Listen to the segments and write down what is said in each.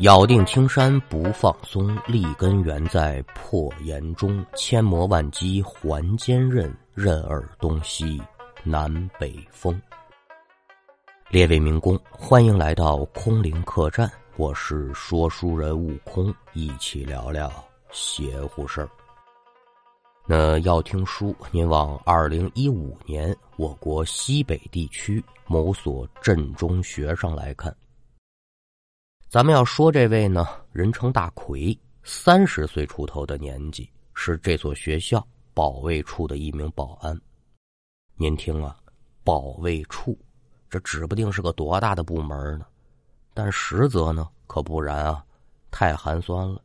咬定青山不放松，立根原在破岩中。千磨万击还坚韧，任尔东西南北风。列位民工，欢迎来到空灵客栈，我是说书人悟空，一起聊聊邪乎事儿。那要听书，您往二零一五年我国西北地区某所镇中学上来看。咱们要说这位呢，人称大奎，三十岁出头的年纪，是这所学校保卫处的一名保安。您听啊，保卫处，这指不定是个多大的部门呢。但实则呢，可不然啊，太寒酸了。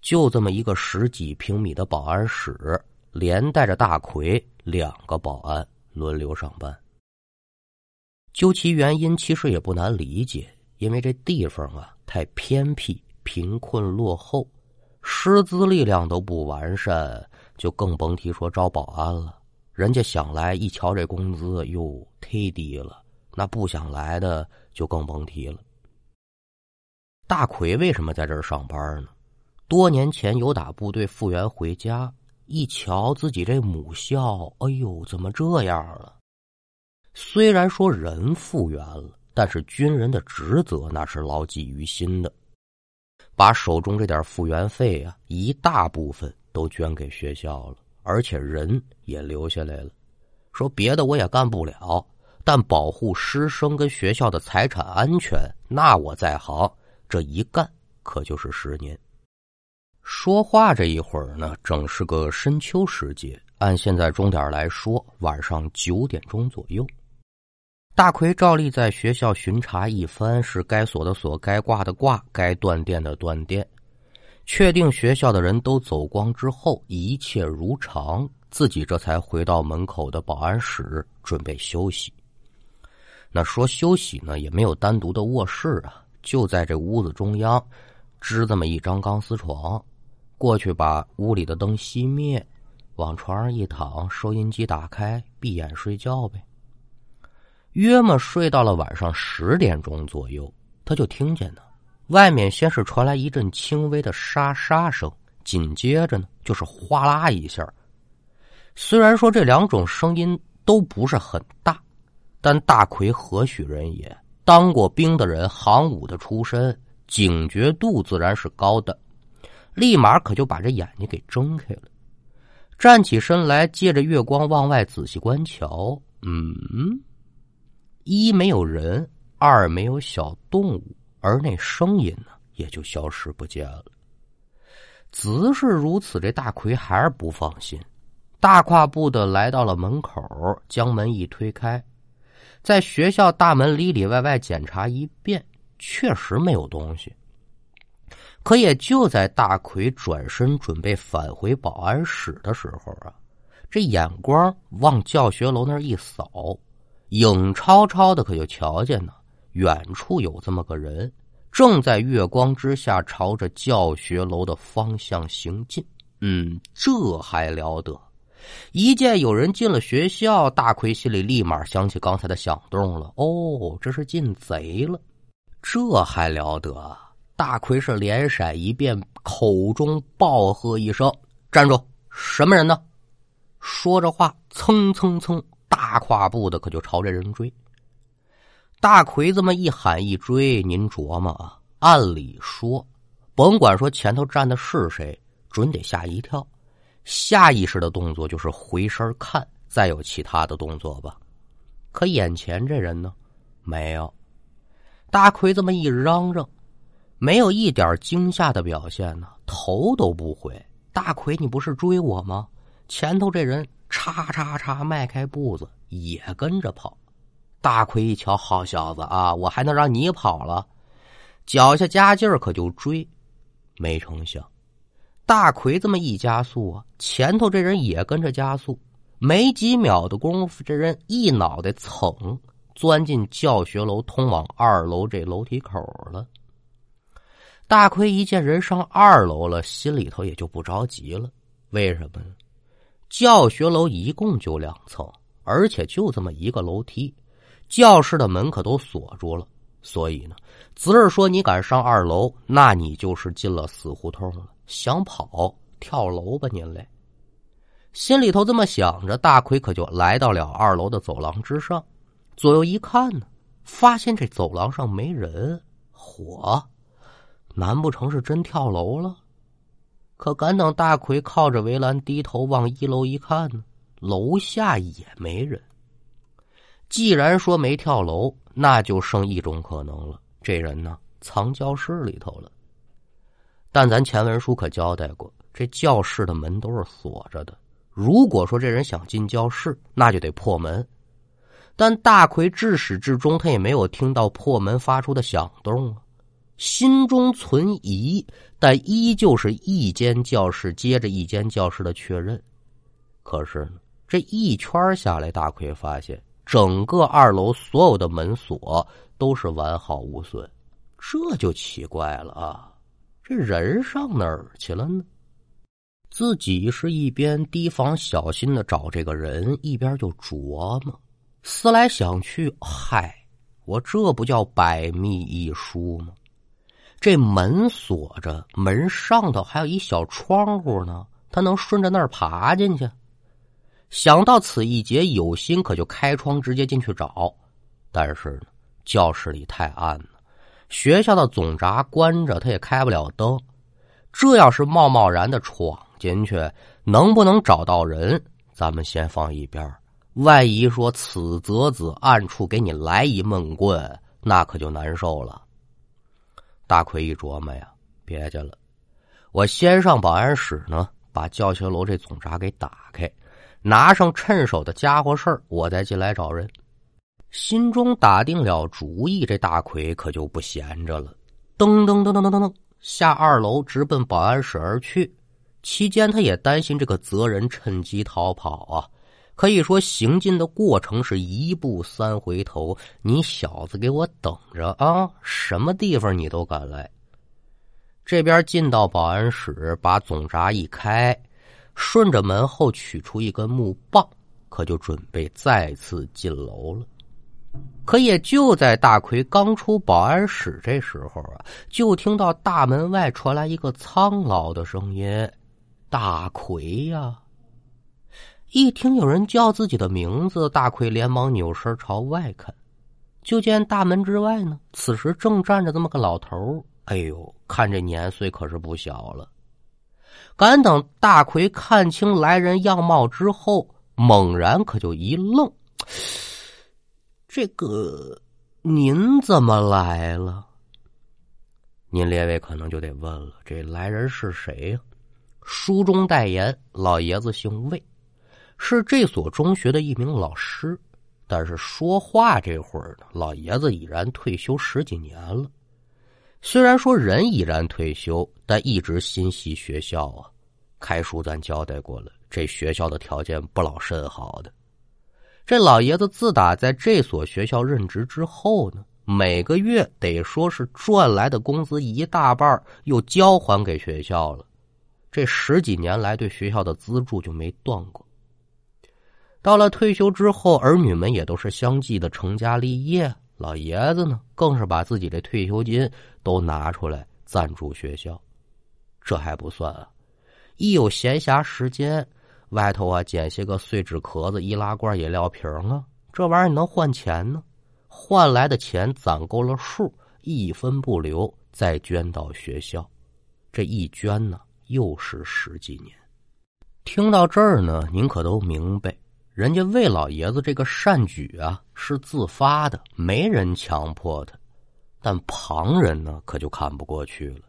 就这么一个十几平米的保安室，连带着大奎两个保安轮流上班。究其原因，其实也不难理解。因为这地方啊太偏僻、贫困落后，师资力量都不完善，就更甭提说招保安了。人家想来一瞧这工资又忒低了，那不想来的就更甭提了。大奎为什么在这儿上班呢？多年前有打部队复员回家，一瞧自己这母校，哎呦，怎么这样了？虽然说人复员了。但是军人的职责那是牢记于心的，把手中这点复员费啊，一大部分都捐给学校了，而且人也留下来了。说别的我也干不了，但保护师生跟学校的财产安全，那我在行，这一干可就是十年。说话这一会儿呢，正是个深秋时节，按现在钟点来说，晚上九点钟左右。大奎照例在学校巡查一番，是该锁的锁，该挂的挂，该断电的断电。确定学校的人都走光之后，一切如常，自己这才回到门口的保安室，准备休息。那说休息呢，也没有单独的卧室啊，就在这屋子中央支这么一张钢丝床，过去把屋里的灯熄灭，往床上一躺，收音机打开，闭眼睡觉呗。约么睡到了晚上十点钟左右，他就听见呢，外面先是传来一阵轻微的沙沙声，紧接着呢就是哗啦一下。虽然说这两种声音都不是很大，但大奎何许人也？当过兵的人，行武的出身，警觉度自然是高的，立马可就把这眼睛给睁开了，站起身来，借着月光往外仔细观瞧，嗯。一没有人，二没有小动物，而那声音呢，也就消失不见了。只是如此，这大奎还是不放心，大跨步的来到了门口，将门一推开，在学校大门里里外外检查一遍，确实没有东西。可也就在大奎转身准备返回保安室的时候啊，这眼光往教学楼那一扫。影超超的，可就瞧见呢，远处有这么个人，正在月光之下朝着教学楼的方向行进。嗯，这还了得！一见有人进了学校，大奎心里立马想起刚才的响动了。哦，这是进贼了！这还了得！大奎是连闪一遍，口中暴喝一声：“站住！什么人呢？”说着话，蹭蹭蹭。大跨步的可就朝这人追，大奎这么一喊一追，您琢磨啊，按理说，甭管说前头站的是谁，准得吓一跳，下意识的动作就是回身看，再有其他的动作吧。可眼前这人呢，没有。大奎这么一嚷嚷，没有一点惊吓的表现呢，头都不回。大奎，你不是追我吗？前头这人叉叉叉迈开步子。也跟着跑，大奎一瞧，好小子啊！我还能让你跑了？脚下加劲儿，可就追。没成想，大奎这么一加速啊，前头这人也跟着加速。没几秒的功夫，这人一脑袋蹭钻进教学楼通往二楼这楼梯口了。大奎一见人上二楼了，心里头也就不着急了。为什么呢？教学楼一共就两层。而且就这么一个楼梯，教室的门可都锁住了。所以呢，侄儿说你敢上二楼，那你就是进了死胡同了。想跑跳楼吧您嘞！心里头这么想着，大奎可就来到了二楼的走廊之上，左右一看呢，发现这走廊上没人。火，难不成是真跳楼了？可敢等大奎靠着围栏低头往一楼一看呢，楼下也没人。既然说没跳楼，那就剩一种可能了：这人呢，藏教室里头了。但咱前文书可交代过，这教室的门都是锁着的。如果说这人想进教室，那就得破门。但大奎至始至终他也没有听到破门发出的响动啊，心中存疑，但依旧是一间教室接着一间教室的确认。可是呢，这一圈下来，大奎发现整个二楼所有的门锁都是完好无损，这就奇怪了啊。这人上哪儿去了呢？自己是一边提防小心的找这个人，一边就琢磨。思来想去，嗨，我这不叫百密一疏吗？这门锁着，门上头还有一小窗户呢，他能顺着那儿爬进去。想到此一劫，有心可就开窗直接进去找。但是呢，教室里太暗了。学校的总闸关着，他也开不了灯。这要是贸贸然的闯进去，能不能找到人，咱们先放一边万一说此则子暗处给你来一闷棍，那可就难受了。大奎一琢磨呀，别介了，我先上保安室呢，把教学楼这总闸给打开，拿上趁手的家伙事儿，我再进来找人。心中打定了主意，这大奎可就不闲着了，噔噔噔噔噔噔噔下二楼，直奔保安室而去。期间，他也担心这个责人趁机逃跑啊，可以说行进的过程是一步三回头。你小子给我等着啊！什么地方你都敢来。这边进到保安室，把总闸一开，顺着门后取出一根木棒，可就准备再次进楼了。可也就在大奎刚出保安室这时候啊，就听到大门外传来一个苍老的声音：“大奎呀！”一听有人叫自己的名字，大奎连忙扭身朝外看，就见大门之外呢，此时正站着这么个老头哎呦，看这年岁可是不小了。敢等大奎看清来人样貌之后，猛然可就一愣。这个，您怎么来了？您列位可能就得问了：这来人是谁呀？书中代言，老爷子姓魏，是这所中学的一名老师。但是说话这会儿呢，老爷子已然退休十几年了。虽然说人已然退休，但一直心系学校啊。开书咱交代过了，这学校的条件不老甚好的。这老爷子自打在这所学校任职之后呢，每个月得说是赚来的工资一大半又交还给学校了。这十几年来对学校的资助就没断过。到了退休之后，儿女们也都是相继的成家立业，老爷子呢更是把自己的退休金都拿出来赞助学校。这还不算啊，一有闲暇时间。外头啊，捡些个碎纸壳子、易拉罐、饮料瓶啊，这玩意儿能换钱呢。换来的钱攒够了数，一分不留，再捐到学校。这一捐呢，又是十几年。听到这儿呢，您可都明白，人家魏老爷子这个善举啊，是自发的，没人强迫他。但旁人呢，可就看不过去了，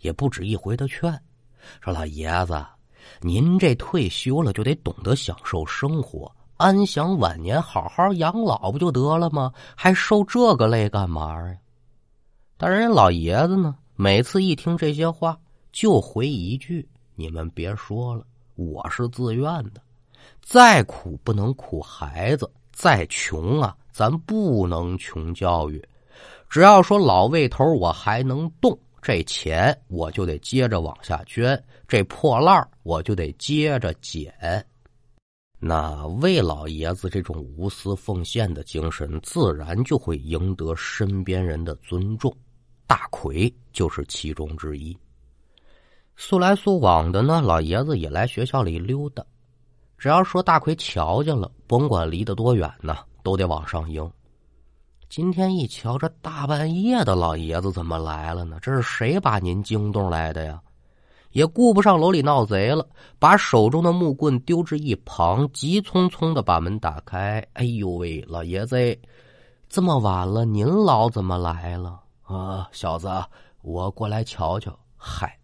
也不止一回的劝，说老爷子。您这退休了就得懂得享受生活，安享晚年，好好养老不就得了吗？还受这个累干嘛呀？但人家老爷子呢，每次一听这些话，就回一句：“你们别说了，我是自愿的。再苦不能苦孩子，再穷啊，咱不能穷教育。只要说老魏头我还能动。”这钱我就得接着往下捐，这破烂我就得接着捡。那魏老爷子这种无私奉献的精神，自然就会赢得身边人的尊重。大奎就是其中之一。速来速往的呢，老爷子也来学校里溜达。只要说大奎瞧见了，甭管离得多远呢，都得往上迎。今天一瞧，这大半夜的，老爷子怎么来了呢？这是谁把您惊动来的呀？也顾不上楼里闹贼了，把手中的木棍丢至一旁，急匆匆的把门打开。哎呦喂，老爷子，这么晚了，您老怎么来了啊？小子，我过来瞧瞧。嗨，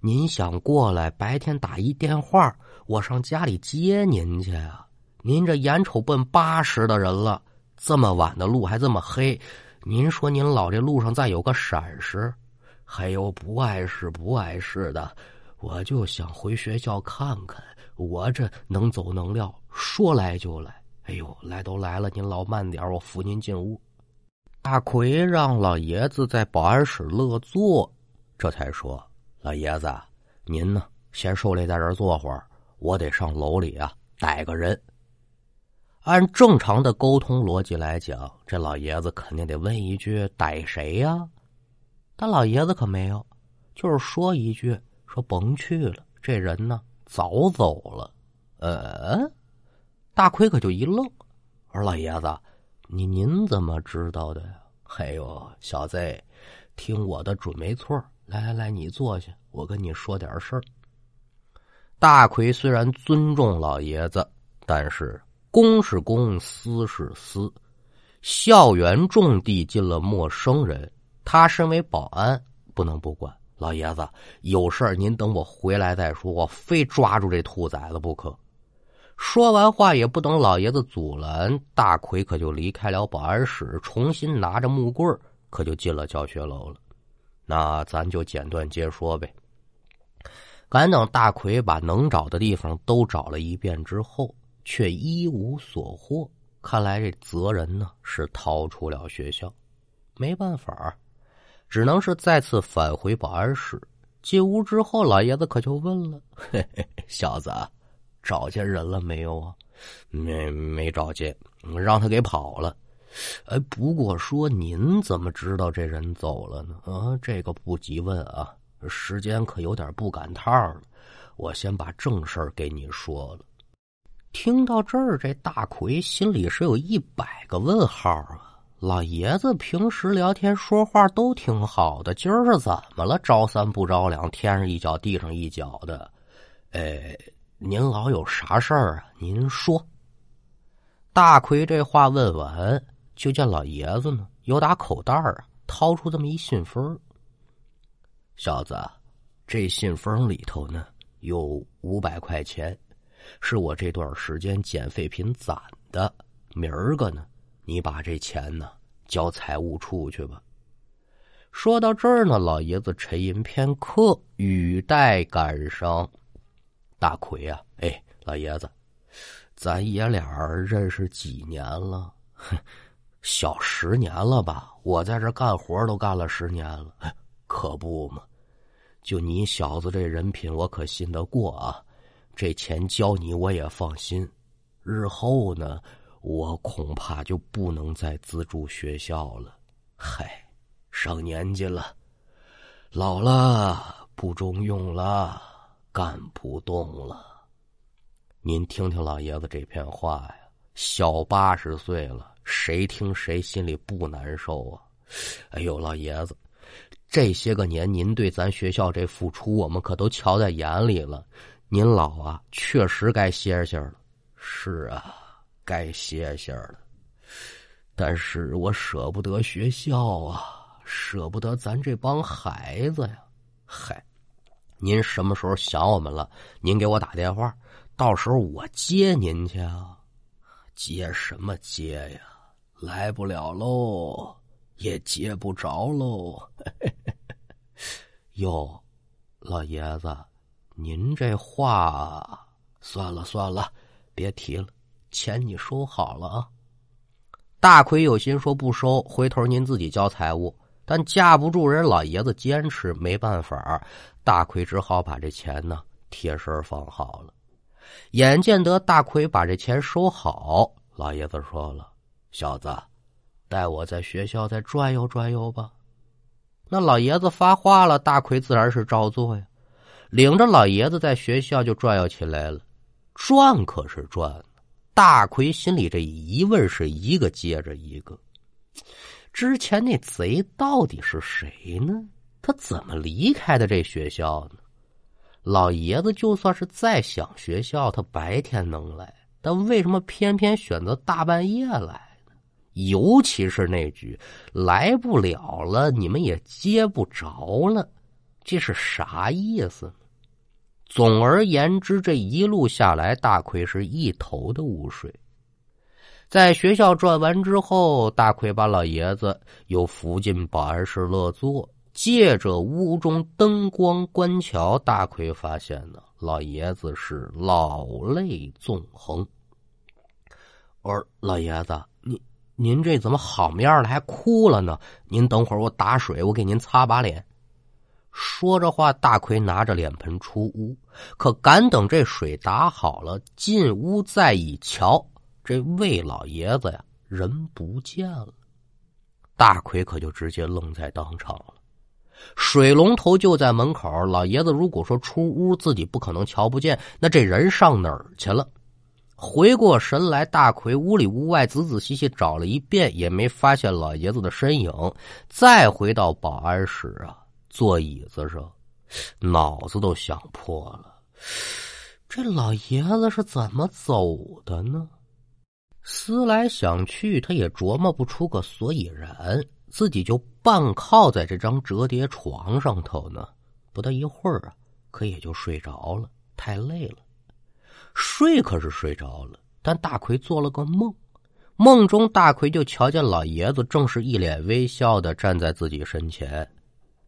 您想过来？白天打一电话，我上家里接您去啊。您这眼瞅奔八十的人了。这么晚的路还这么黑，您说您老这路上再有个闪失，还有不碍事不碍事的，我就想回学校看看。我这能走能撂，说来就来。哎呦，来都来了，您老慢点，我扶您进屋。大奎让老爷子在保安室乐坐，这才说：“老爷子，您呢，先受累在这儿坐会儿，我得上楼里啊，逮个人。”按正常的沟通逻辑来讲，这老爷子肯定得问一句：“逮谁呀？”但老爷子可没有，就是说一句：“说甭去了，这人呢早走了。”呃，大奎可就一愣，我说：“老爷子，您您怎么知道的呀？”“哎呦，小子，听我的准没错。来来来，你坐下，我跟你说点事儿。”大奎虽然尊重老爷子，但是。公是公，私是私。校园重地进了陌生人，他身为保安不能不管。老爷子有事儿，您等我回来再说。我非抓住这兔崽子不可。说完话也不等老爷子阻拦，大奎可就离开了保安室，重新拿着木棍可就进了教学楼了。那咱就简短接说呗。赶等大奎把能找的地方都找了一遍之后。却一无所获，看来这责人呢是逃出了学校，没办法，只能是再次返回保安室。进屋之后，老爷子可就问了：“嘿嘿小子，找见人了没有啊？”“没，没找见，让他给跑了。”“哎，不过说您怎么知道这人走了呢？”“啊，这个不急问啊，时间可有点不赶趟了。我先把正事儿给你说了。”听到这儿，这大奎心里是有一百个问号啊！老爷子平时聊天说话都挺好的，今儿是怎么了？着三不着两，天上一脚地上一脚的。哎，您老有啥事儿啊？您说。大奎这话问完，就见老爷子呢，由打口袋啊掏出这么一信封。小子，这信封里头呢有五百块钱。是我这段时间捡废品攒的，明儿个呢，你把这钱呢交财务处去吧。说到这儿呢，老爷子沉吟片刻，语带感伤：“大奎啊，哎，老爷子，咱爷俩认识几年了？小十年了吧？我在这干活都干了十年了，可不嘛？就你小子这人品，我可信得过啊。”这钱交你我也放心，日后呢，我恐怕就不能再资助学校了。嗨，上年纪了，老了不中用了，干不动了。您听听老爷子这片话呀，小八十岁了，谁听谁心里不难受啊？哎呦，老爷子，这些个年您对咱学校这付出，我们可都瞧在眼里了。您老啊，确实该歇歇了。是啊，该歇歇了。但是我舍不得学校啊，舍不得咱这帮孩子呀。嗨，您什么时候想我们了？您给我打电话，到时候我接您去啊。接什么接呀？来不了喽，也接不着喽。嘿嘿哟，老爷子。您这话算了算了，别提了，钱你收好了啊。大奎有心说不收，回头您自己交财物，但架不住人老爷子坚持，没办法，大奎只好把这钱呢贴身放好了。眼见得大奎把这钱收好，老爷子说了：“小子，带我在学校再转悠转悠吧。”那老爷子发话了，大奎自然是照做呀，领着老爷子在学校就转悠起来了。转可是转，大奎心里这疑问是一个接着一个。之前那贼到底是谁呢？他怎么离开的这学校呢？老爷子就算是再想学校，他白天能来，但为什么偏偏选择大半夜来？尤其是那句“来不了了，你们也接不着了”，这是啥意思呢？总而言之，这一路下来，大奎是一头的雾水。在学校转完之后，大奎把老爷子又扶进保安室落座，借着屋中灯光观瞧，大奎发现呢，老爷子是老泪纵横。我说：“老爷子，您这怎么好面了，还哭了呢？您等会儿我打水，我给您擦把脸。”说着话，大奎拿着脸盆出屋，可赶等这水打好了，进屋再一瞧。这魏老爷子呀，人不见了。大奎可就直接愣在当场了。水龙头就在门口，老爷子如果说出屋，自己不可能瞧不见。那这人上哪儿去了？回过神来，大奎屋里屋外仔仔细细找了一遍，也没发现老爷子的身影。再回到保安室啊，坐椅子上，脑子都想破了。这老爷子是怎么走的呢？思来想去，他也琢磨不出个所以然，自己就半靠在这张折叠床上头呢。不大一会儿啊，可也就睡着了，太累了。睡可是睡着了，但大奎做了个梦，梦中大奎就瞧见老爷子正是一脸微笑的站在自己身前。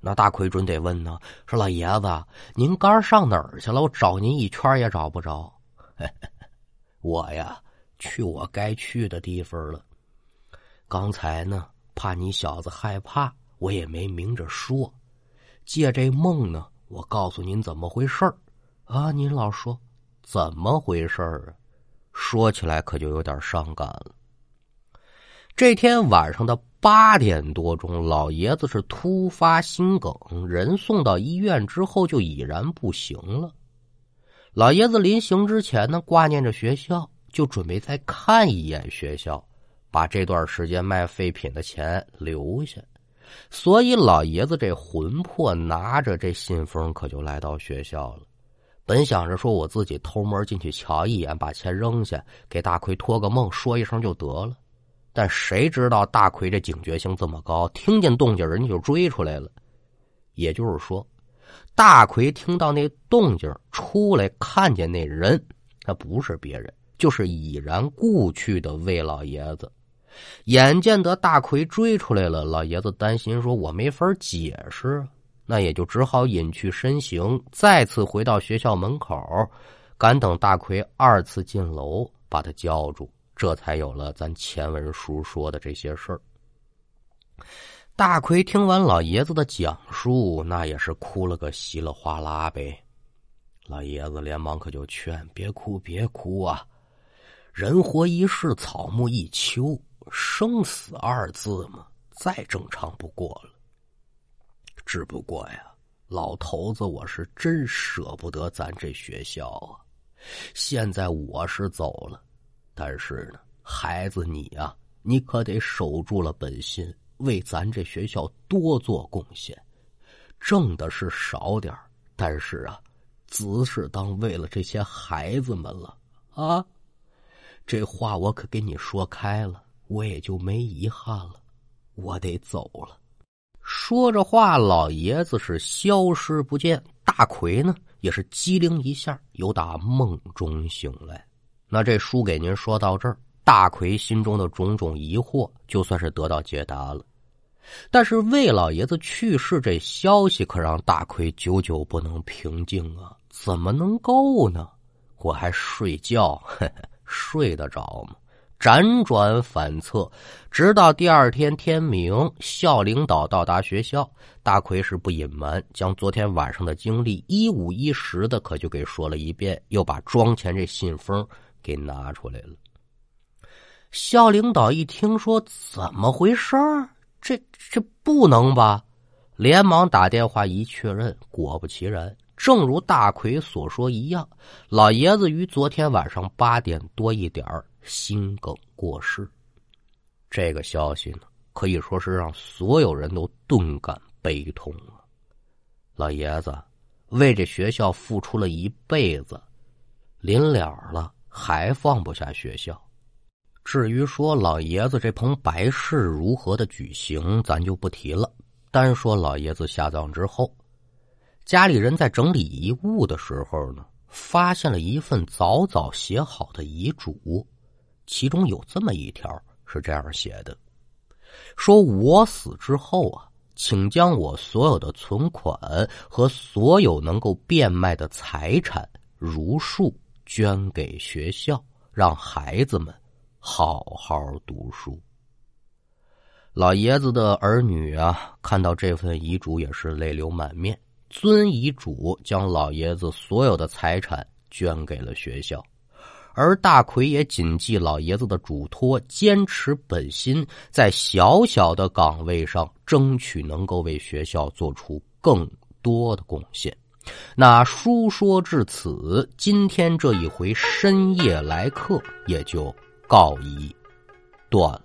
那大奎准得问呢，说老爷子，您刚上哪儿去了？我找您一圈也找不着。我呀。去我该去的地方了。刚才呢，怕你小子害怕，我也没明着说。借这梦呢，我告诉您怎么回事儿啊？您老说怎么回事啊？说起来可就有点伤感了。这天晚上的八点多钟，老爷子是突发心梗，人送到医院之后就已然不行了。老爷子临行之前呢，挂念着学校。就准备再看一眼学校，把这段时间卖废品的钱留下。所以老爷子这魂魄拿着这信封，可就来到学校了。本想着说我自己偷摸进去瞧一眼，把钱扔下，给大奎托个梦，说一声就得了。但谁知道大奎这警觉性这么高，听见动静人家就追出来了。也就是说，大奎听到那动静出来，看见那人，他不是别人。就是已然故去的魏老爷子，眼见得大奎追出来了，老爷子担心说：“我没法解释，那也就只好隐去身形，再次回到学校门口，赶等大奎二次进楼，把他叫住，这才有了咱前文书说的这些事儿。”大奎听完老爷子的讲述，那也是哭了个稀里哗啦呗。老爷子连忙可就劝：“别哭，别哭啊！”人活一世，草木一秋，生死二字嘛，再正常不过了。只不过呀，老头子，我是真舍不得咱这学校啊。现在我是走了，但是呢，孩子你呀，你可得守住了本心，为咱这学校多做贡献。挣的是少点但是啊，子是当为了这些孩子们了啊。这话我可给你说开了，我也就没遗憾了。我得走了。说着话，老爷子是消失不见。大奎呢，也是机灵一下，由打梦中醒来。那这书给您说到这儿，大奎心中的种种疑惑就算是得到解答了。但是魏老爷子去世这消息，可让大奎久久不能平静啊！怎么能够呢？我还睡觉。睡得着吗？辗转反侧，直到第二天天明，校领导到达学校，大奎是不隐瞒，将昨天晚上的经历一五一十的可就给说了一遍，又把庄前这信封给拿出来了。校领导一听说怎么回事儿，这这不能吧？连忙打电话一确认，果不其然，正如大奎所说一样，老爷子于昨天晚上八点多一点心梗过世。这个消息呢，可以说是让所有人都顿感悲痛啊！老爷子为这学校付出了一辈子，临了了还放不下学校。至于说老爷子这棚白事如何的举行，咱就不提了。单说老爷子下葬之后，家里人在整理遗物的时候呢，发现了一份早早写好的遗嘱，其中有这么一条是这样写的：“说我死之后啊，请将我所有的存款和所有能够变卖的财产如数捐给学校，让孩子们。”好好读书。老爷子的儿女啊，看到这份遗嘱也是泪流满面，遵遗嘱将老爷子所有的财产捐给了学校，而大奎也谨记老爷子的嘱托，坚持本心，在小小的岗位上争取能够为学校做出更多的贡献。那书说至此，今天这一回深夜来客也就。告一段。